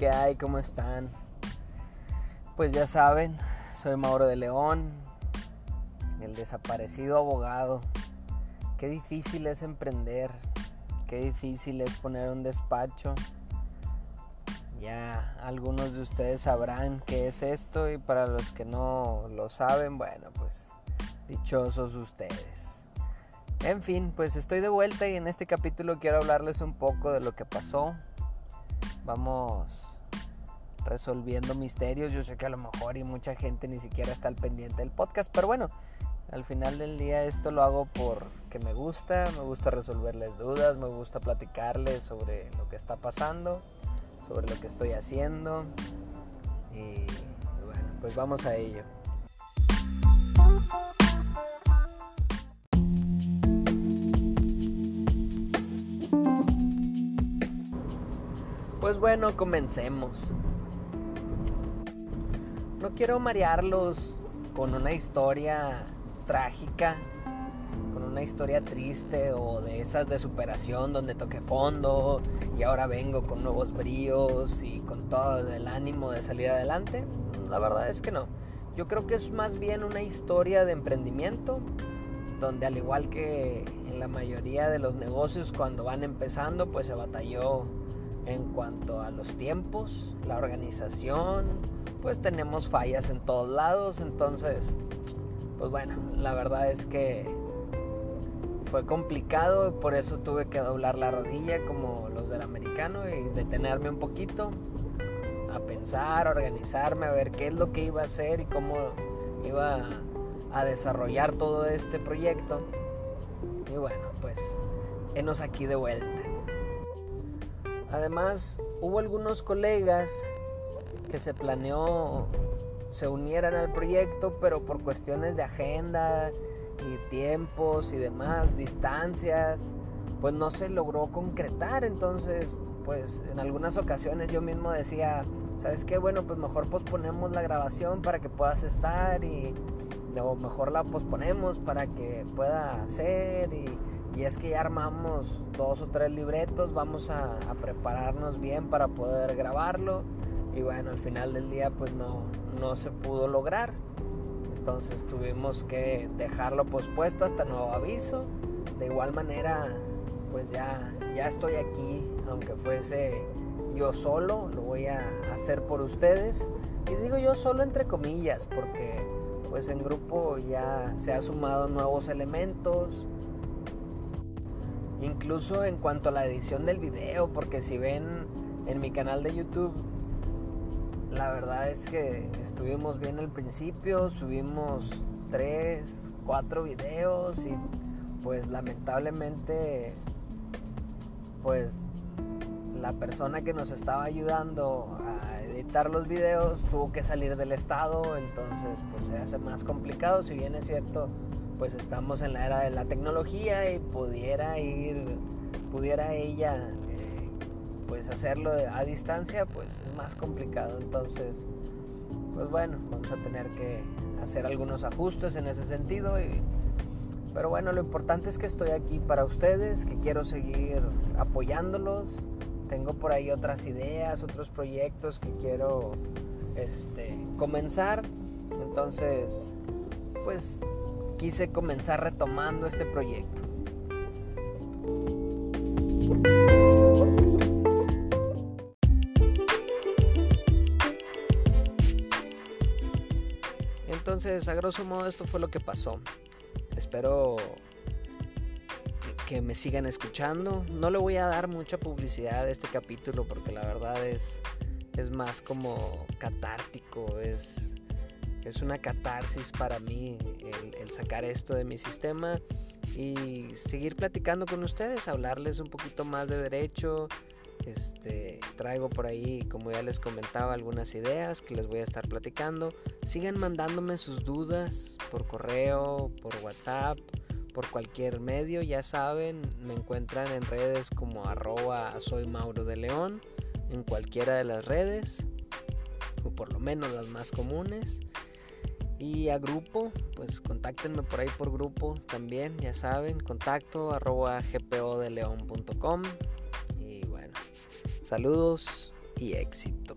¿qué hay? ¿Cómo están? Pues ya saben, soy Mauro de León, el desaparecido abogado. Qué difícil es emprender, qué difícil es poner un despacho. Ya algunos de ustedes sabrán qué es esto y para los que no lo saben, bueno, pues dichosos ustedes. En fin, pues estoy de vuelta y en este capítulo quiero hablarles un poco de lo que pasó vamos resolviendo misterios. Yo sé que a lo mejor y mucha gente ni siquiera está al pendiente del podcast, pero bueno, al final del día esto lo hago porque me gusta, me gusta resolverles dudas, me gusta platicarles sobre lo que está pasando, sobre lo que estoy haciendo y bueno, pues vamos a ello. Pues bueno, comencemos. No quiero marearlos con una historia trágica, con una historia triste o de esas de superación donde toqué fondo y ahora vengo con nuevos bríos y con todo el ánimo de salir adelante. La verdad es que no. Yo creo que es más bien una historia de emprendimiento donde al igual que en la mayoría de los negocios cuando van empezando pues se batalló en cuanto a los tiempos, la organización, pues tenemos fallas en todos lados, entonces, pues bueno, la verdad es que fue complicado por eso tuve que doblar la rodilla como los del americano y detenerme un poquito a pensar, a organizarme, a ver qué es lo que iba a hacer y cómo iba a desarrollar todo este proyecto. Y bueno, pues enos aquí de vuelta. Además, hubo algunos colegas que se planeó se unieran al proyecto, pero por cuestiones de agenda y tiempos y demás, distancias, pues no se logró concretar. Entonces, pues en algunas ocasiones yo mismo decía, ¿sabes qué? Bueno, pues mejor posponemos la grabación para que puedas estar y o mejor la posponemos para que pueda hacer y y es que ya armamos dos o tres libretos, vamos a, prepararnos bien para poder grabarlo y bueno, al final del día pues no, no se pudo lograr. Entonces tuvimos que dejarlo pospuesto hasta nuevo aviso. De igual manera, pues ya, ya estoy aquí, aunque fuese yo solo, lo voy a hacer por ustedes. Y digo yo solo entre comillas, porque pues en grupo ya se ha sumado nuevos elementos, Incluso en cuanto a la edición del video, porque si ven en mi canal de YouTube, la verdad es que estuvimos bien al principio, subimos 3, 4 videos y pues lamentablemente pues la persona que nos estaba ayudando a editar los videos tuvo que salir del estado, entonces pues se hace más complicado, si bien es cierto pues estamos en la era de la tecnología y pudiera ir, pudiera ella eh, pues hacerlo a distancia, pues es más complicado. Entonces, pues bueno, vamos a tener que hacer algunos ajustes en ese sentido. pero bueno, lo importante es que estoy aquí para ustedes, que quiero seguir apoyándolos. Tengo por ahí otras ideas, otros proyectos que quiero este, comenzar. Entonces, pues quise comenzar retomando este proyecto. Entonces, a grosso modo, esto fue lo que pasó. Espero que me sigan escuchando. No le voy a dar mucha publicidad a este capítulo porque la verdad es, es más como catártico, es es una catarsis para mí el, sacar esto de mi sistema y seguir platicando con ustedes, hablarles un poquito más de derecho. Este, traigo por ahí, como ya les comentaba, algunas ideas que les voy a estar platicando. Sigan mandándome sus dudas por correo, por WhatsApp, por cualquier medio. Ya saben, me encuentran en redes como arroba soy Mauro de León, en cualquiera de las redes, o por lo menos las más comunes. Y a grupo, pues contáctenme por ahí por grupo también, ya saben, contacto arroba gpodeleon.com. Y bueno, saludos y éxito.